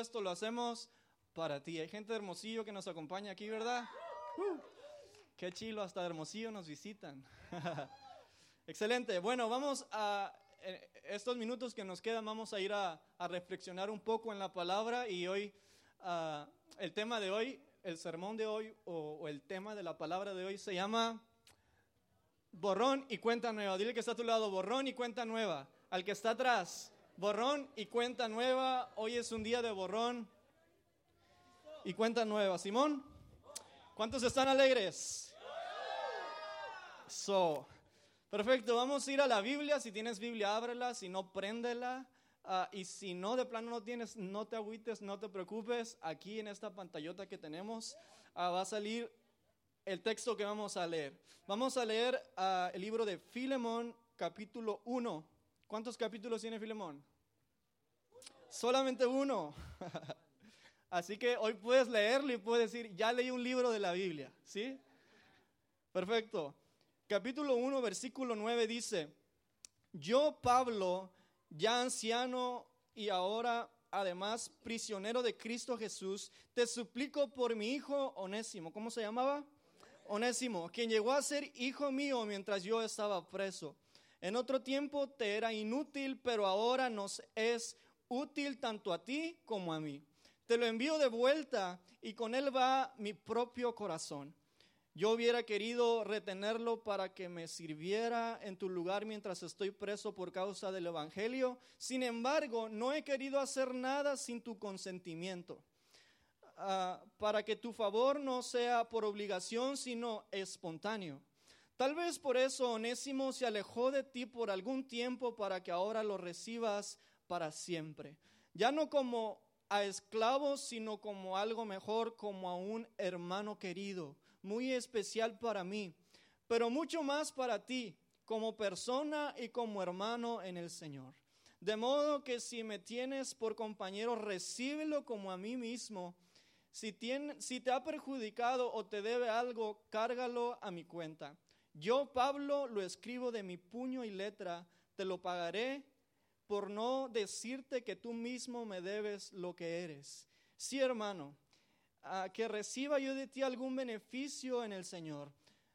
esto lo hacemos para ti. Hay gente de Hermosillo que nos acompaña aquí, ¿verdad? Uh, qué chilo, hasta Hermosillo nos visitan. Excelente. Bueno, vamos a estos minutos que nos quedan, vamos a ir a, reflexionar un poco en la palabra y hoy, ah, el tema de hoy, el sermón de hoy o, el tema de la palabra de hoy se llama borrón y cuenta nueva. Dile que está a tu lado, borrón y cuenta nueva. Al que está atrás, borrón y cuenta nueva. Hoy es un día de borrón y cuenta nueva. Simón, ¿cuántos están alegres? So, Perfecto, vamos a ir a la Biblia. Si tienes Biblia, ábrela. Si no, préndela. Ah, y si no, de plano no tienes, no te agüites, no te preocupes. Aquí en esta pantallota que tenemos ah, va a salir el texto que vamos a leer. Vamos a leer ah, el libro de Filemón, capítulo 1. ¿Cuántos capítulos tiene Filemón? Solamente uno. Así que hoy puedes leerlo y puedes decir, ya leí un libro de la Biblia. ¿Sí? Perfecto capítulo 1, versículo 9 dice, yo Pablo, ya anciano y ahora además prisionero de Cristo Jesús, te suplico por mi hijo Onésimo. ¿Cómo se llamaba? Onésimo, quien llegó a ser hijo mío mientras yo estaba preso. En otro tiempo te era inútil, pero ahora nos es útil tanto a ti como a mí. Te lo envío de vuelta y con él va mi propio corazón. Yo hubiera querido retenerlo para que me sirviera en tu lugar mientras estoy preso por causa del Evangelio. Sin embargo, no he querido hacer nada sin tu consentimiento, ah, para que tu favor no sea por obligación, sino espontáneo. Tal vez por eso Onésimo se alejó de ti por algún tiempo para que ahora lo recibas para siempre. Ya no como a esclavos, sino como algo mejor, como a un hermano querido muy especial para mí, pero mucho más para ti, como persona y como hermano en el Señor. De modo que si me tienes por compañero, recíbelo como a mí mismo. Si, si te ha perjudicado o te debe algo, cárgalo a mi cuenta. Yo, Pablo, lo escribo de mi puño y letra, te lo pagaré por no decirte que tú mismo me debes lo que eres. Sí, hermano, que reciba yo de ti algún beneficio en el Señor.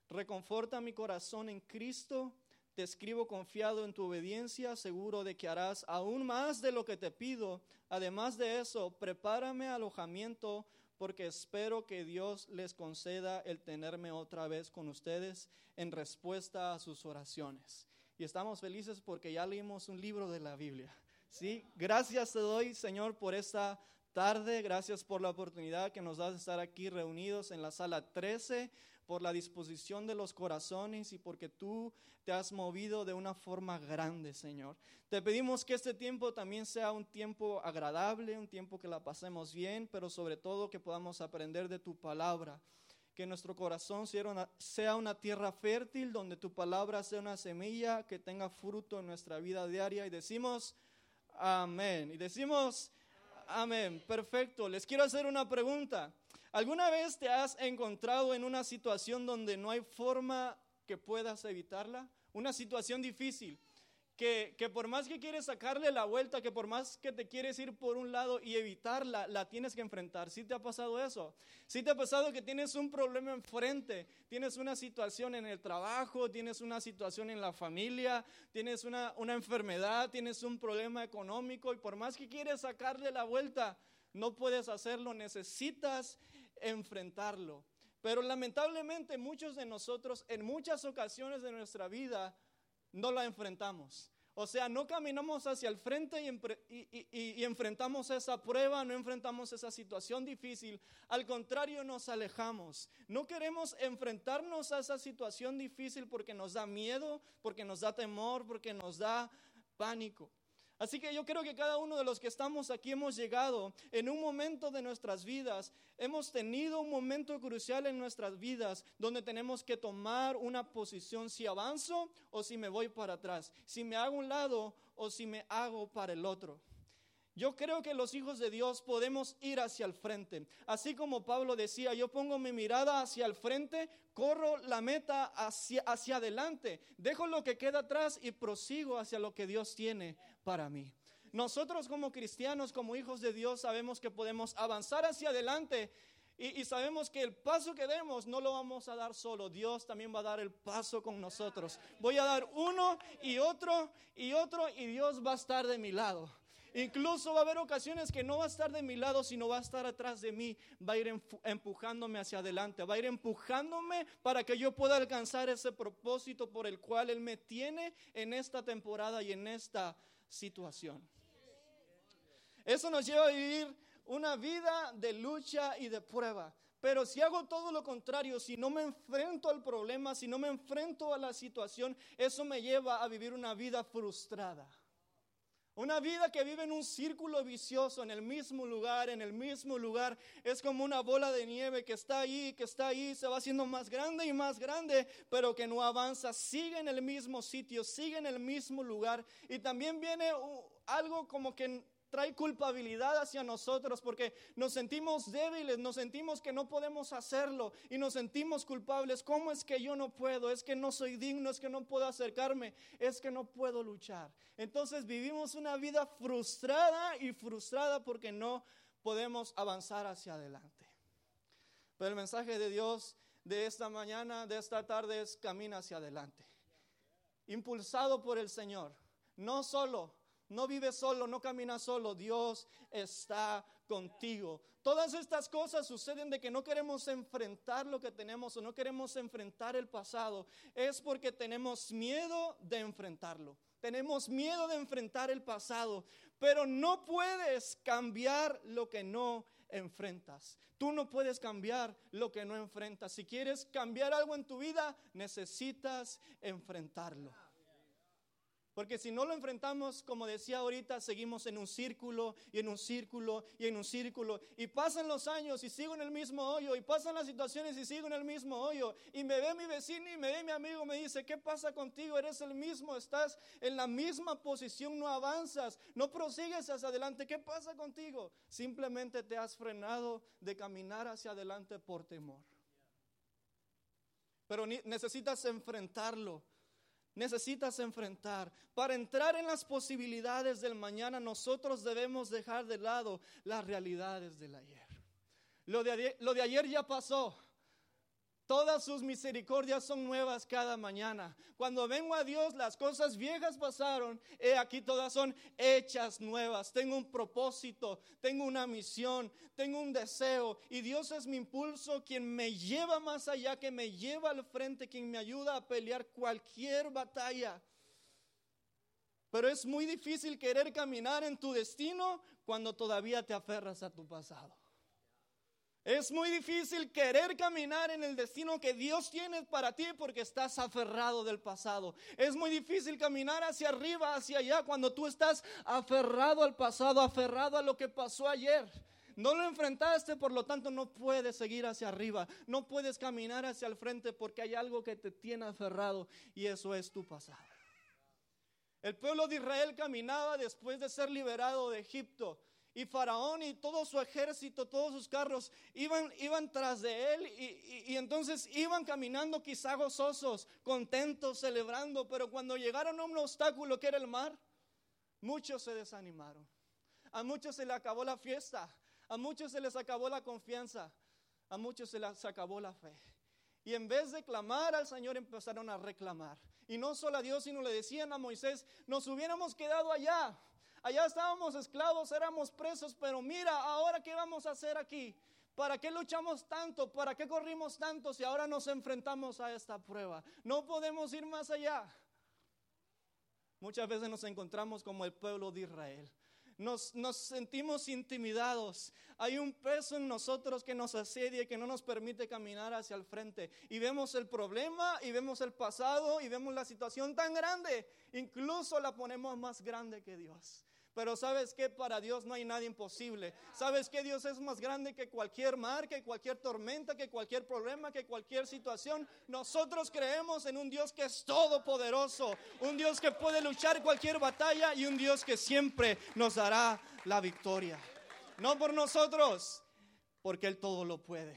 Reconforta mi corazón en Cristo. Te escribo confiado en tu obediencia, seguro de que harás aún más de lo que te pido. Además de eso, prepárame alojamiento porque espero que Dios les conceda el tenerme otra vez con ustedes en respuesta a sus oraciones. Y estamos felices porque ya leímos un libro de la Biblia. Sí, gracias te doy, Señor, por esta tarde. Gracias por la oportunidad que nos das de estar aquí reunidos en la sala 13, por la disposición de los corazones y porque tú te has movido de una forma grande, Señor. Te pedimos que este tiempo también sea un tiempo agradable, un tiempo que la pasemos bien, pero sobre todo que podamos aprender de tu palabra. Que nuestro corazón sea una, tierra fértil donde tu palabra sea una semilla que tenga fruto en nuestra vida diaria. Y decimos, amén. Y decimos, Amén, perfecto. Les quiero hacer una pregunta. ¿Alguna vez te has encontrado en una situación donde no hay forma que puedas evitarla? Una situación difícil que, por más que quieres sacarle la vuelta, que por más que te quieres ir por un lado y evitarla, la tienes que enfrentar. ¿Sí te ha pasado eso? ¿Sí te ha pasado que tienes un problema enfrente? Tienes una situación en el trabajo, tienes una situación en la familia, tienes una, una enfermedad, tienes un problema económico y por más que quieres sacarle la vuelta, no puedes hacerlo, necesitas enfrentarlo. Pero lamentablemente muchos de nosotros en muchas ocasiones de nuestra vida no la enfrentamos. O sea, no caminamos hacia el frente y, enfrentamos esa prueba, no enfrentamos esa situación difícil. Al contrario, nos alejamos. No queremos enfrentarnos a esa situación difícil porque nos da miedo, porque nos da temor, porque nos da pánico. Así que yo creo que cada uno de los que estamos aquí hemos llegado en un momento de nuestras vidas, hemos tenido un momento crucial en nuestras vidas donde tenemos que tomar una posición si avanzo o si me voy para atrás, si me hago un lado o si me hago para el otro. Yo creo que los hijos de Dios podemos ir hacia el frente. Así como Pablo decía, yo pongo mi mirada hacia el frente, corro la meta hacia, hacia adelante, dejo lo que queda atrás y prosigo hacia lo que Dios tiene para mí. nosotros como cristianos, como hijos de Dios, sabemos que podemos avanzar hacia adelante y, sabemos que el paso que demos no lo vamos a dar solo. Dios también va a dar el paso con nosotros. Voy a dar uno y otro y otro y Dios va a estar de mi lado. Incluso va a haber ocasiones que no va a estar de mi lado, sino va a estar atrás de mí, va a ir empujándome hacia adelante, va a ir empujándome para que yo pueda alcanzar ese propósito por el cual Él me tiene en esta temporada y en esta situación. Eso nos lleva a vivir una vida de lucha y de prueba. Pero si hago todo lo contrario, si no me enfrento al problema, si no me enfrento a la situación, eso me lleva a vivir una vida frustrada. Una vida que vive en un círculo vicioso, en el mismo lugar, en el mismo lugar. Es como una bola de nieve que está ahí, que está ahí, se va haciendo más grande y más grande, pero que no avanza. Sigue en el mismo sitio, sigue en el mismo lugar. Y también viene algo como que trae culpabilidad hacia nosotros porque nos sentimos débiles, nos sentimos que no podemos hacerlo y nos sentimos culpables. ¿Cómo es que yo no puedo? Es que no soy digno, es que no puedo acercarme, es que no puedo luchar. Entonces vivimos una vida frustrada y frustrada porque no podemos avanzar hacia adelante. Pero el mensaje de Dios de esta mañana, de esta tarde es camina hacia adelante. Impulsado por el Señor, no solo no vives solo, no caminas solo, Dios está contigo. Todas estas cosas suceden de que no queremos enfrentar lo que tenemos o no queremos enfrentar el pasado. Es porque tenemos miedo de enfrentarlo. Tenemos miedo de enfrentar el pasado, pero no puedes cambiar lo que no enfrentas. Tú no puedes cambiar lo que no enfrentas. Si quieres cambiar algo en tu vida, necesitas enfrentarlo. Porque si no lo enfrentamos, como decía ahorita, seguimos en un círculo y en un círculo y en un círculo. Y pasan los años y sigo en el mismo hoyo. Y pasan las situaciones y sigo en el mismo hoyo. Y me ve mi vecino y me ve mi amigo, me dice, ¿qué pasa contigo? Eres el mismo, estás en la misma posición, no avanzas, no prosigues hacia adelante. ¿Qué pasa contigo? Simplemente te has frenado de caminar hacia adelante por temor. Pero necesitas enfrentarlo necesitas enfrentar. Para entrar en las posibilidades del mañana, nosotros debemos dejar de lado las realidades del ayer. Lo de ayer, lo de ayer ya pasó. Todas sus misericordias son nuevas cada mañana. Cuando vengo a Dios, las cosas viejas pasaron. He aquí todas son hechas nuevas. Tengo un propósito, tengo una misión, tengo un deseo. Y Dios es mi impulso, quien me lleva más allá, que me lleva al frente, quien me ayuda a pelear cualquier batalla. Pero es muy difícil querer caminar en tu destino cuando todavía te aferras a tu pasado. Es muy difícil querer caminar en el destino que Dios tiene para ti porque estás aferrado del pasado. Es muy difícil caminar hacia arriba, hacia allá, cuando tú estás aferrado al pasado, aferrado a lo que pasó ayer. No lo enfrentaste, por lo tanto no puedes seguir hacia arriba, no puedes caminar hacia el frente porque hay algo que te tiene aferrado y eso es tu pasado. El pueblo de Israel caminaba después de ser liberado de Egipto y Faraón y todo su ejército, todos sus carros iban, iban tras de él y, entonces iban caminando quizá gozosos, contentos, celebrando, pero cuando llegaron a un obstáculo que era el mar, muchos se desanimaron. A muchos se les acabó la fiesta, a muchos se les acabó la confianza, a muchos se les acabó la fe. Y en vez de clamar al Señor empezaron a reclamar. Y no solo a Dios, sino le decían a Moisés, nos hubiéramos quedado allá Allá estábamos esclavos, éramos presos, pero mira, ahora qué vamos a hacer aquí. ¿Para qué luchamos tanto? ¿Para qué corrimos tanto si ahora nos enfrentamos a esta prueba? No podemos ir más allá. Muchas veces nos encontramos como el pueblo de Israel. Nos, nos, sentimos intimidados. Hay un peso en nosotros que nos asedia y que no nos permite caminar hacia el frente. Y vemos el problema y vemos el pasado y vemos la situación tan grande. Incluso la ponemos más grande que Dios. Pero sabes que para Dios no hay nada imposible. Sabes que Dios es más grande que cualquier mar, que cualquier tormenta, que cualquier problema, que cualquier situación. Nosotros creemos en un Dios que es todopoderoso, un Dios que puede luchar cualquier batalla y un Dios que siempre nos dará la victoria. No por nosotros, porque Él todo lo puede.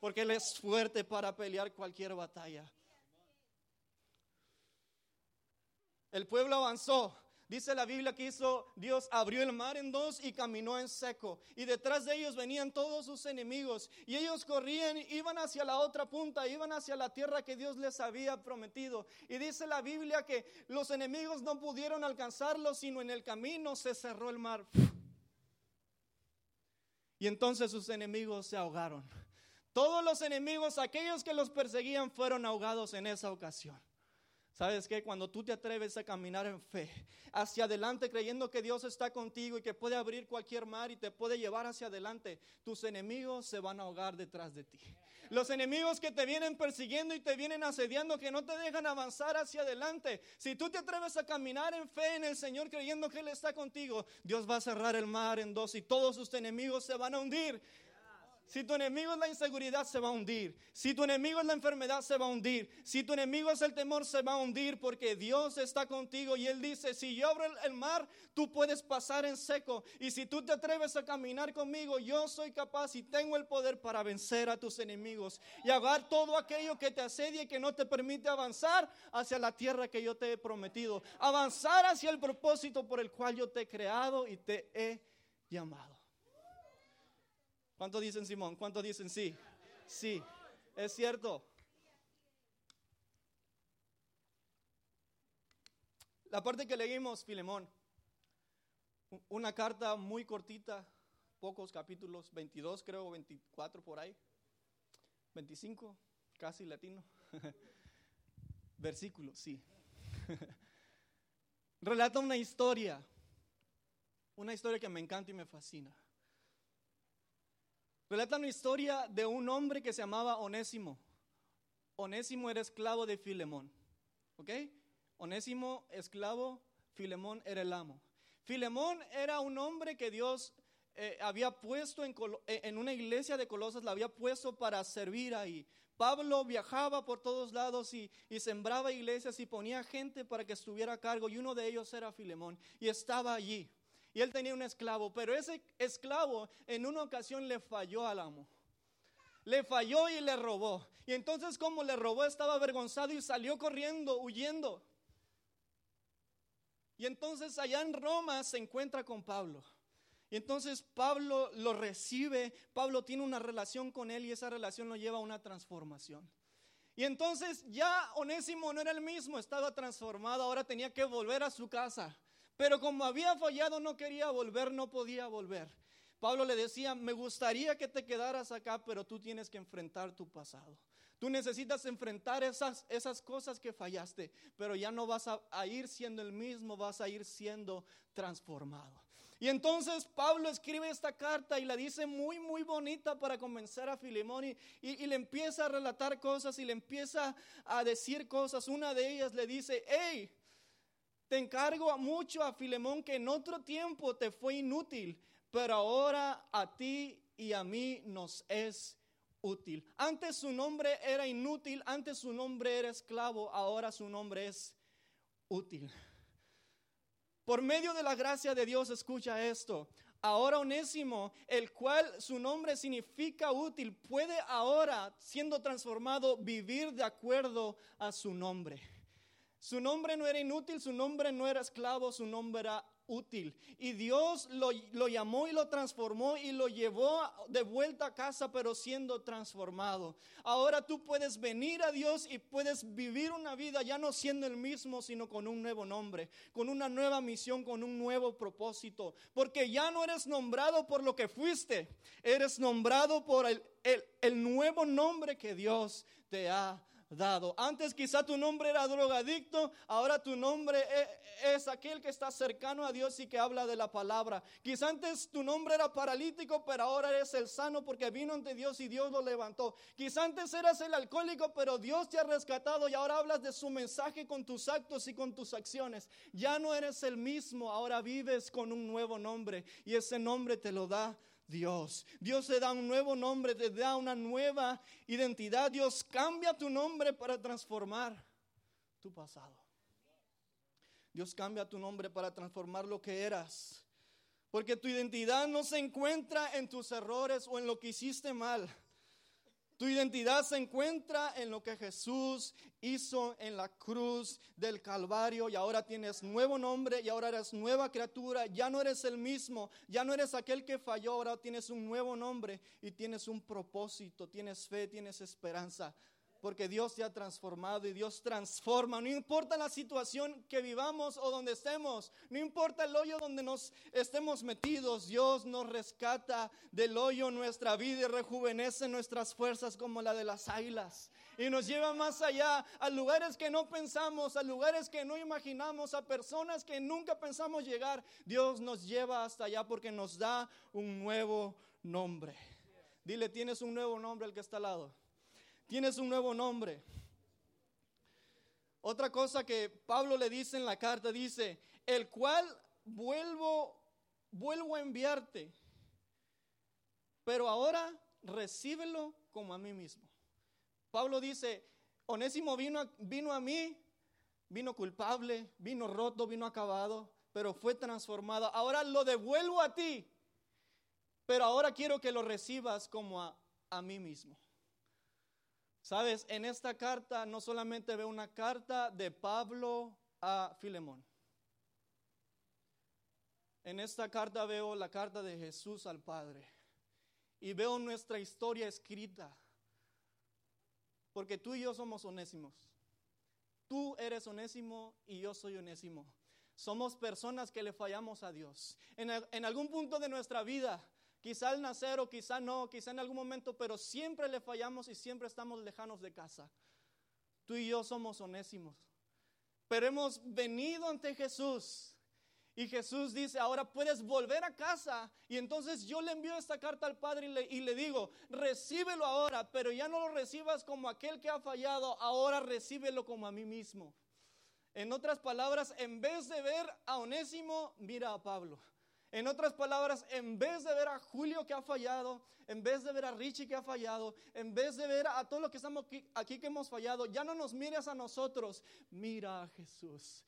Porque Él es fuerte para pelear cualquier batalla. El pueblo avanzó Dice la Biblia que hizo Dios abrió el mar en dos y caminó en seco. Y detrás de ellos venían todos sus enemigos. Y ellos corrían, iban hacia la otra punta, iban hacia la tierra que Dios les había prometido. Y dice la Biblia que los enemigos no pudieron alcanzarlos, sino en el camino se cerró el mar. Y entonces sus enemigos se ahogaron. Todos los enemigos, aquellos que los perseguían, fueron ahogados en esa ocasión. ¿Sabes qué? Cuando tú te atreves a caminar en fe, hacia adelante creyendo que Dios está contigo y que puede abrir cualquier mar y te puede llevar hacia adelante, tus enemigos se van a ahogar detrás de ti. Los enemigos que te vienen persiguiendo y te vienen asediando, que no te dejan avanzar hacia adelante. Si tú te atreves a caminar en fe en el Señor creyendo que Él está contigo, Dios va a cerrar el mar en dos y todos sus enemigos se van a hundir. Si tu enemigo es la inseguridad, se va a hundir. Si tu enemigo es la enfermedad, se va a hundir. Si tu enemigo es el temor, se va a hundir porque Dios está contigo. Y Él dice, si yo abro el mar, tú puedes pasar en seco. Y si tú te atreves a caminar conmigo, yo soy capaz y tengo el poder para vencer a tus enemigos. Y agarrar todo aquello que te asedia y que no te permite avanzar hacia la tierra que yo te he prometido. Avanzar hacia el propósito por el cual yo te he creado y te he llamado. ¿Cuánto dicen Simón? ¿Cuánto dicen sí? Sí, es cierto. La parte que leímos, Filemón, una carta muy cortita, pocos capítulos, 22 creo, 24 por ahí, 25, casi latino. Versículo, sí. Relata una historia, una historia que me encanta y me fascina. Relata una historia de un hombre que se llamaba Onésimo. Onésimo era esclavo de Filemón. ¿Ok? Onésimo, esclavo, Filemón era el amo. Filemón era un hombre que Dios eh, había puesto en, eh, en, una iglesia de Colosas, la había puesto para servir ahí. Pablo viajaba por todos lados y, y, sembraba iglesias y ponía gente para que estuviera a cargo y uno de ellos era Filemón y estaba allí. Y él tenía un esclavo, pero ese esclavo en una ocasión le falló al amo. Le falló y le robó. Y entonces como le robó estaba avergonzado y salió corriendo, huyendo. Y entonces allá en Roma se encuentra con Pablo. Y entonces Pablo lo recibe, Pablo tiene una relación con él y esa relación lo lleva a una transformación. Y entonces ya Onésimo no era el mismo, estaba transformado, ahora tenía que volver a su casa. Pero como había fallado, no quería volver, no podía volver. Pablo le decía, me gustaría que te quedaras acá, pero tú tienes que enfrentar tu pasado. Tú necesitas enfrentar esas, esas cosas que fallaste, pero ya no vas a, ir siendo el mismo, vas a ir siendo transformado. Y entonces Pablo escribe esta carta y la dice muy, muy bonita para convencer a Filemón y, y, le empieza a relatar cosas y le empieza a decir cosas. Una de ellas le dice, hey, te encargo mucho a Filemón que en otro tiempo te fue inútil, pero ahora a ti y a mí nos es útil. Antes su nombre era inútil, antes su nombre era esclavo, ahora su nombre es útil. Por medio de la gracia de Dios, escucha esto. Ahora Onésimo, el cual su nombre significa útil, puede ahora, siendo transformado, vivir de acuerdo a su nombre. Su nombre no era inútil, su nombre no era esclavo, su nombre era útil. Y Dios lo, lo, llamó y lo transformó y lo llevó de vuelta a casa, pero siendo transformado. Ahora tú puedes venir a Dios y puedes vivir una vida ya no siendo el mismo, sino con un nuevo nombre, con una nueva misión, con un nuevo propósito. Porque ya no eres nombrado por lo que fuiste, eres nombrado por el, el, el nuevo nombre que Dios te ha dado. Antes quizá tu nombre era drogadicto, ahora tu nombre e, es, aquel que está cercano a Dios y que habla de la palabra. Quizá antes tu nombre era paralítico, pero ahora eres el sano porque vino ante Dios y Dios lo levantó. Quizá antes eras el alcohólico, pero Dios te ha rescatado y ahora hablas de su mensaje con tus actos y con tus acciones. Ya no eres el mismo, ahora vives con un nuevo nombre y ese nombre te lo da Dios. Dios te da un nuevo nombre, te da una nueva identidad. Dios cambia tu nombre para transformar tu pasado. Dios cambia tu nombre para transformar lo que eras. Porque tu identidad no se encuentra en tus errores o en lo que hiciste mal. Tu identidad se encuentra en lo que Jesús hizo en la cruz del Calvario y ahora tienes nuevo nombre y ahora eres nueva criatura. Ya no eres el mismo, ya no eres aquel que falló, ahora tienes un nuevo nombre y tienes un propósito, tienes fe, tienes esperanza porque Dios te ha transformado y Dios transforma. No importa la situación que vivamos o donde estemos, no importa el hoyo donde nos estemos metidos, Dios nos rescata del hoyo nuestra vida y rejuvenece nuestras fuerzas como la de las águilas. Y nos lleva más allá, a lugares que no pensamos, a lugares que no imaginamos, a personas que nunca pensamos llegar. Dios nos lleva hasta allá porque nos da un nuevo nombre. Dile, tienes un nuevo nombre al que está al lado. Tienes un nuevo nombre. Otra cosa que Pablo le dice en la carta, dice, el cual vuelvo, vuelvo a enviarte, pero ahora recíbelo como a mí mismo. Pablo dice, Onésimo vino, vino a mí, vino culpable, vino roto, vino acabado, pero fue transformado. Ahora lo devuelvo a ti, pero ahora quiero que lo recibas como a, a mí mismo. Sabes, en esta carta no solamente veo una carta de Pablo a Filemón. En esta carta veo la carta de Jesús al Padre. Y veo nuestra historia escrita. Porque tú y yo somos onésimos. Tú eres onésimo y yo soy onésimo. Somos personas que le fallamos a Dios. En, en algún punto de nuestra vida Quizá al nacer o quizá no, quizá en algún momento, pero siempre le fallamos y siempre estamos lejanos de casa. Tú y yo somos onésimos. Pero hemos venido ante Jesús. Y Jesús dice, ahora puedes volver a casa. Y entonces yo le envío esta carta al Padre y le, digo, recíbelo ahora, pero ya no lo recibas como aquel que ha fallado, ahora recíbelo como a mí mismo. En otras palabras, en vez de ver a Onésimo, mira a Pablo. En otras palabras, en vez de ver a Julio que ha fallado, en vez de ver a Richie que ha fallado, en vez de ver a todos los que estamos aquí, que hemos fallado, ya no nos mires a nosotros, mira a Jesús.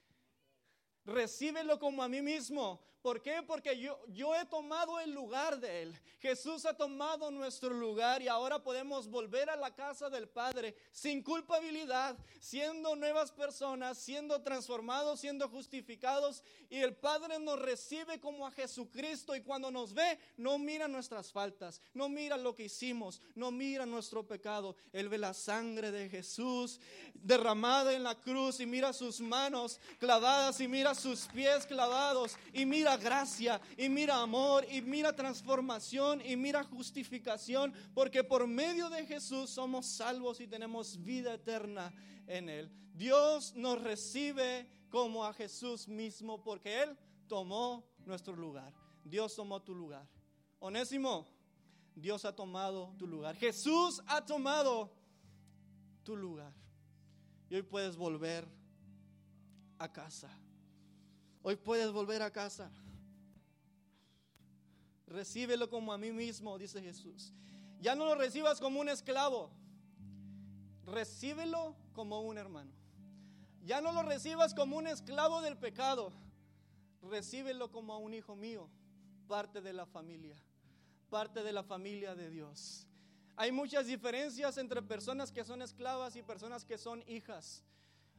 Recíbelo como a mí mismo. ¿Por qué? Porque yo, yo he tomado el lugar de Él. Jesús ha tomado nuestro lugar y ahora podemos volver a la casa del Padre sin culpabilidad, siendo nuevas personas, siendo transformados, siendo justificados. Y el Padre nos recibe como a Jesucristo y cuando nos ve, no mira nuestras faltas, no mira lo que hicimos, no mira nuestro pecado. Él ve la sangre de Jesús derramada en la cruz y mira sus manos clavadas y mira sus pies clavados y mira gracia y mira amor y mira transformación y mira justificación porque por medio de Jesús somos salvos y tenemos vida eterna en Él. Dios nos recibe como a Jesús mismo porque Él tomó nuestro lugar. Dios tomó tu lugar. Onésimo, Dios ha tomado tu lugar. Jesús ha tomado tu lugar. Y hoy puedes volver a casa. Hoy puedes volver a casa. Recíbelo como a mí mismo, dice Jesús. Ya no lo recibas como un esclavo. Recíbelo como un hermano. Ya no lo recibas como un esclavo del pecado. Recíbelo como a un hijo mío, parte de la familia, parte de la familia de Dios. Hay muchas diferencias entre personas que son esclavas y personas que son hijas.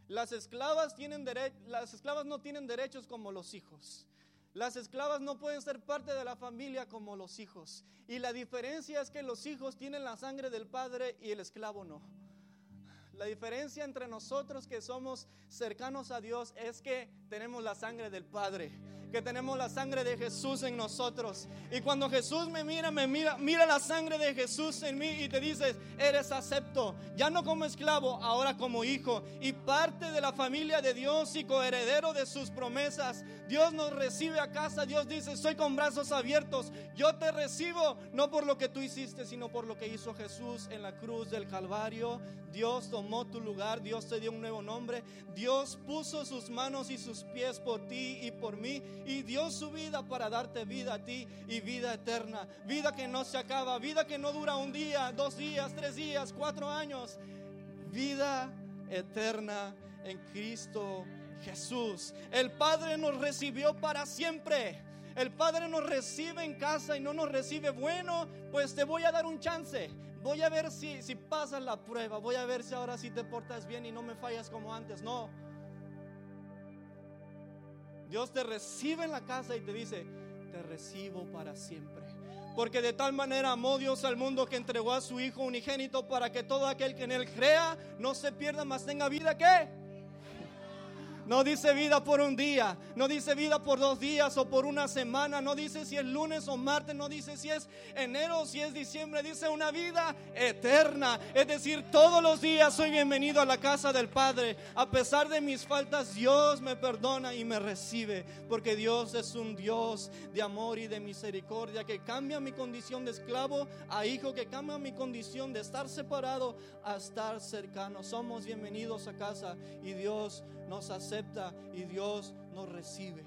Las esclavas, tienen las esclavas no tienen derechos como los hijos. Las esclavas no pueden ser parte de la familia como los hijos. Y la diferencia es que los hijos tienen la sangre del padre y el esclavo no. La diferencia entre nosotros que somos cercanos a Dios es que tenemos la sangre del Padre que tenemos la sangre de Jesús en nosotros. Y cuando Jesús me mira, me mira, mira la sangre de Jesús en mí y te dices, eres acepto, ya no como esclavo, ahora como hijo y parte de la familia de Dios y coheredero de sus promesas. Dios nos recibe a casa, Dios dice, estoy con brazos abiertos, yo te recibo, no por lo que tú hiciste, sino por lo que hizo Jesús en la cruz del Calvario. Dios tomó tu lugar, Dios te dio un nuevo nombre, Dios puso sus manos y sus pies por ti y por mí y dio su vida para darte vida a ti y vida eterna, vida que no se acaba, vida que no dura un día, dos días, tres días, cuatro años, vida eterna en Cristo Jesús. El Padre nos recibió para siempre. El Padre nos recibe en casa y no nos recibe, bueno, pues te voy a dar un chance. voy a ver si, si pasas la prueba, voy a ver si ahora sí te portas bien y no me fallas como antes. No. Dios te recibe en la casa y te dice, te recibo para siempre. Porque de tal manera amó Dios al mundo que entregó a su Hijo unigénito para que todo aquel que en él crea no se pierda, más tenga vida que no dice vida por un día, no dice vida por dos días o por una semana, no dice si es lunes o martes, no dice si es enero o si es diciembre, dice una vida eterna. Es decir, todos los días soy bienvenido a la casa del Padre. A pesar de mis faltas, Dios me perdona y me recibe, porque Dios es un Dios de amor y de misericordia que cambia mi condición de esclavo a hijo, que cambia mi condición de estar separado a estar cercano. Somos bienvenidos a casa y Dios nos acepta y Dios nos recibe.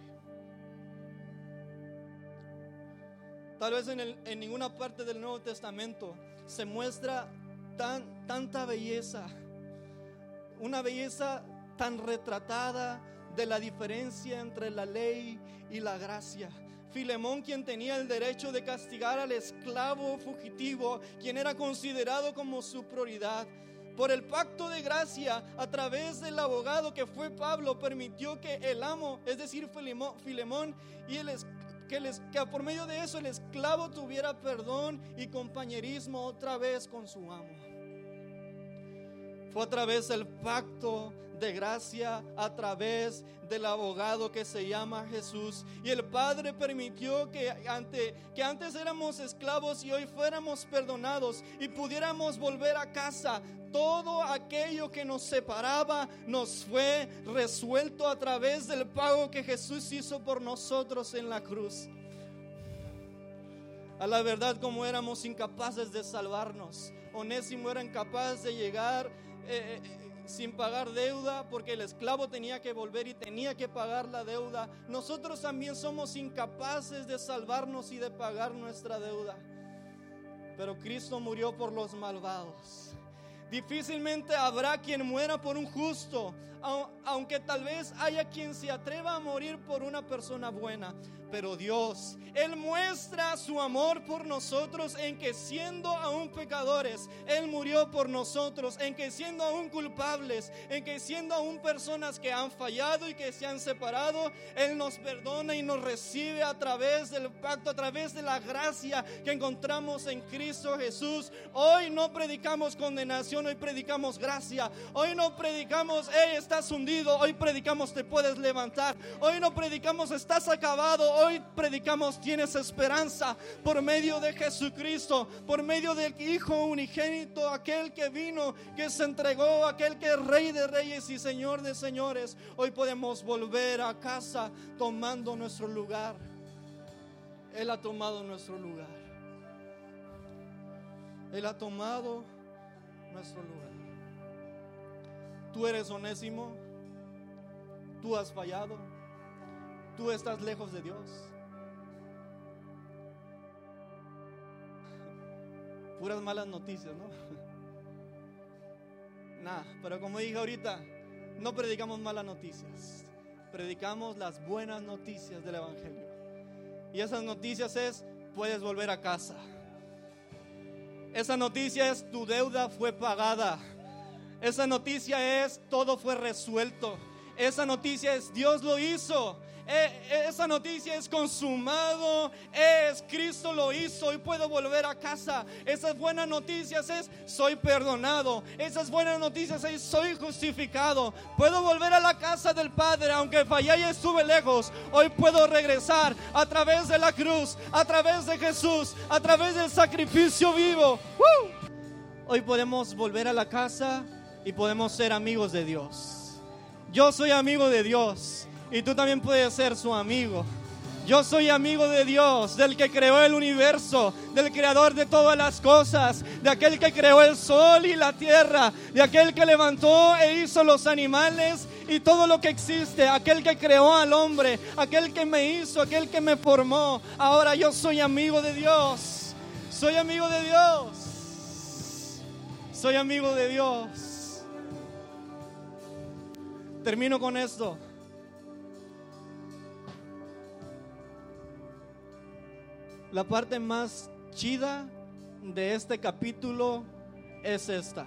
Tal vez en, ninguna parte del Nuevo Testamento se muestra tan, tanta belleza, una belleza tan retratada de la diferencia entre la ley y la gracia. Filemón, quien tenía el derecho de castigar al esclavo fugitivo, quien era considerado como su prioridad, por el pacto de gracia a través del abogado que fue Pablo, permitió que el amo, es decir, Filemón, y el, que, les, que por medio de eso el esclavo tuviera perdón y compañerismo otra vez con su amo. Fue a través del pacto de gracia a través del abogado que se llama Jesús. Y el Padre permitió que, ante, que antes éramos esclavos y hoy fuéramos perdonados y pudiéramos volver a casa. Todo aquello que nos separaba nos fue resuelto a través del pago que Jesús hizo por nosotros en la cruz. A la verdad como éramos incapaces de salvarnos. Onésimo era incapaz de llegar. Eh, eh, sin pagar deuda porque el esclavo tenía que volver y tenía que pagar la deuda. Nosotros también somos incapaces de salvarnos y de pagar nuestra deuda. Pero Cristo murió por los malvados. Difícilmente habrá quien muera por un justo, aunque tal vez haya quien se atreva a morir por una persona buena. Pero Dios, Él muestra su amor por nosotros en que siendo aún pecadores, Él murió por nosotros, en que siendo aún culpables, en que siendo aún personas que han fallado y que se han separado, Él nos perdona y nos recibe a través del pacto, a través de la gracia que encontramos en Cristo Jesús. Hoy no predicamos condenación, hoy predicamos gracia. Hoy no predicamos, hey, estás hundido, hoy predicamos, te puedes levantar. Hoy no predicamos, estás acabado hoy predicamos tienes esperanza por medio de Jesucristo, por medio del Hijo unigénito, aquel que vino, que se entregó, aquel que es Rey de Reyes y Señor de Señores. Hoy podemos volver a casa tomando nuestro lugar. Él ha tomado nuestro lugar. Él ha tomado nuestro lugar. Tú eres onésimo. Tú has fallado tú estás lejos de Dios. Puras malas noticias, ¿no? Nada, pero como dije ahorita, no predicamos malas noticias, predicamos las buenas noticias del Evangelio. Y esas noticias es, puedes volver a casa. Esa noticia es, tu deuda fue pagada. Esa noticia es, todo fue resuelto. Esa noticia es, Dios lo hizo. Eh, esa noticia es consumado, es Cristo lo hizo y puedo volver a casa. Esas buenas noticias es soy perdonado. Esas buenas noticias es soy justificado. Puedo volver a la casa del Padre, aunque fallé y estuve lejos. Hoy puedo regresar a través de la cruz, a través de Jesús, a través del sacrificio vivo. Hoy podemos volver a la casa y podemos ser amigos de Dios. Yo soy amigo de Dios. Y tú también puedes ser su amigo. Yo soy amigo de Dios, del que creó el universo, del creador de todas las cosas, de aquel que creó el sol y la tierra, de aquel que levantó e hizo los animales y todo lo que existe, aquel que creó al hombre, aquel que me hizo, aquel que me formó. Ahora yo soy amigo de Dios. Soy amigo de Dios. Soy amigo de Dios. Termino con esto. La parte más chida de este capítulo es esta.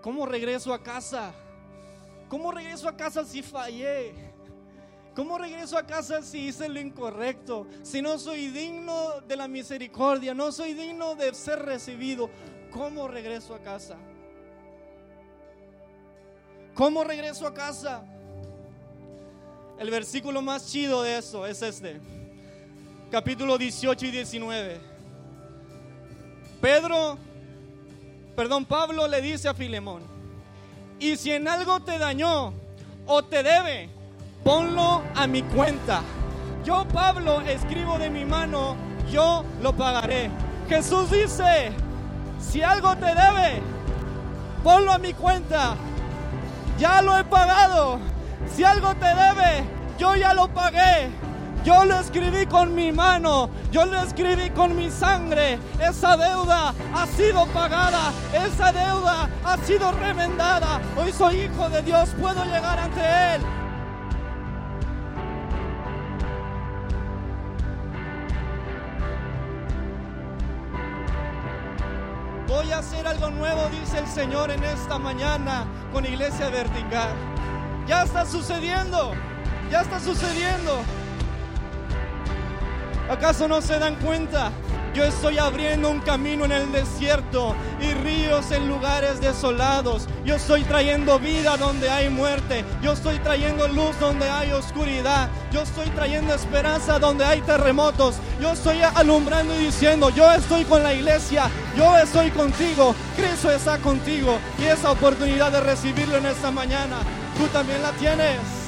¿Cómo regreso a casa? ¿Cómo regreso a casa si fallé? ¿Cómo regreso a casa si hice lo incorrecto? Si no soy digno de la misericordia, no soy digno de ser recibido. ¿Cómo regreso a casa? ¿Cómo regreso a casa? El versículo más chido de eso es este. Capítulo 18 y 19. Pedro, perdón, Pablo le dice a Filemón, y si en algo te dañó o te debe, ponlo a mi cuenta. Yo, Pablo, escribo de mi mano, yo lo pagaré. Jesús dice, si algo te debe, ponlo a mi cuenta. Ya lo he pagado. Si algo te debe, yo ya lo pagué. Yo lo escribí con mi mano, yo lo escribí con mi sangre. Esa deuda ha sido pagada, esa deuda ha sido remendada. Hoy soy hijo de Dios, puedo llegar ante Él. Voy a hacer algo nuevo, dice el Señor en esta mañana con Iglesia Vertical. Ya está sucediendo, ya está sucediendo. ¿Acaso no se dan cuenta? Yo estoy abriendo un camino en el desierto y ríos en lugares desolados. Yo estoy trayendo vida donde hay muerte. Yo estoy trayendo luz donde hay oscuridad. Yo estoy trayendo esperanza donde hay terremotos. Yo estoy alumbrando y diciendo, yo estoy con la iglesia. Yo estoy contigo. Cristo está contigo. Y esa oportunidad de recibirlo en esta mañana, tú también la tienes.